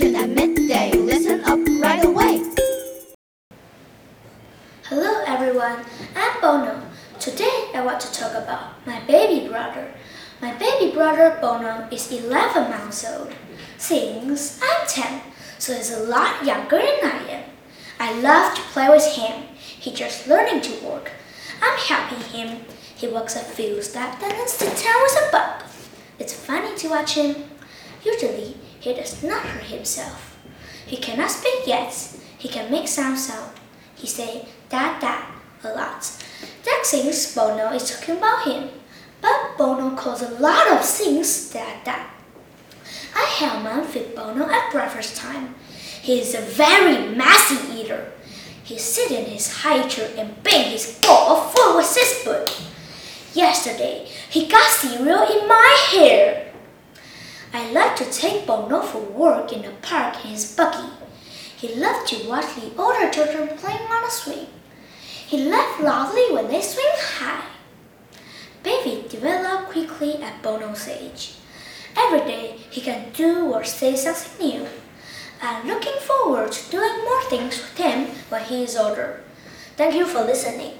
at midday. Listen up right away. Hello everyone, I'm Bono. Today I want to talk about my baby brother. My baby brother Bono is 11 months old. Since I'm 10, so he's a lot younger than I am. I love to play with him. He's just learning to walk. I'm helping him. He walks a few steps and then sits down with a bump. It's funny to watch him. Usually, he does not hurt himself. He cannot speak yet. He can make sound sound. He say da da a lot. That thinks Bono is talking about him. But Bono calls a lot of things da da. I help mom feed Bono at breakfast time. He is a very messy eater. He sits in his high chair and bang his bowl food with his spoon. Yesterday, he got cereal in my to take Bono for walk in the park in his buggy. He loved to watch the older children playing on the swing. He laughs loudly when they swing high. Baby develop quickly at Bono's age. Every day he can do or say something new. I'm looking forward to doing more things with him when he is older. Thank you for listening.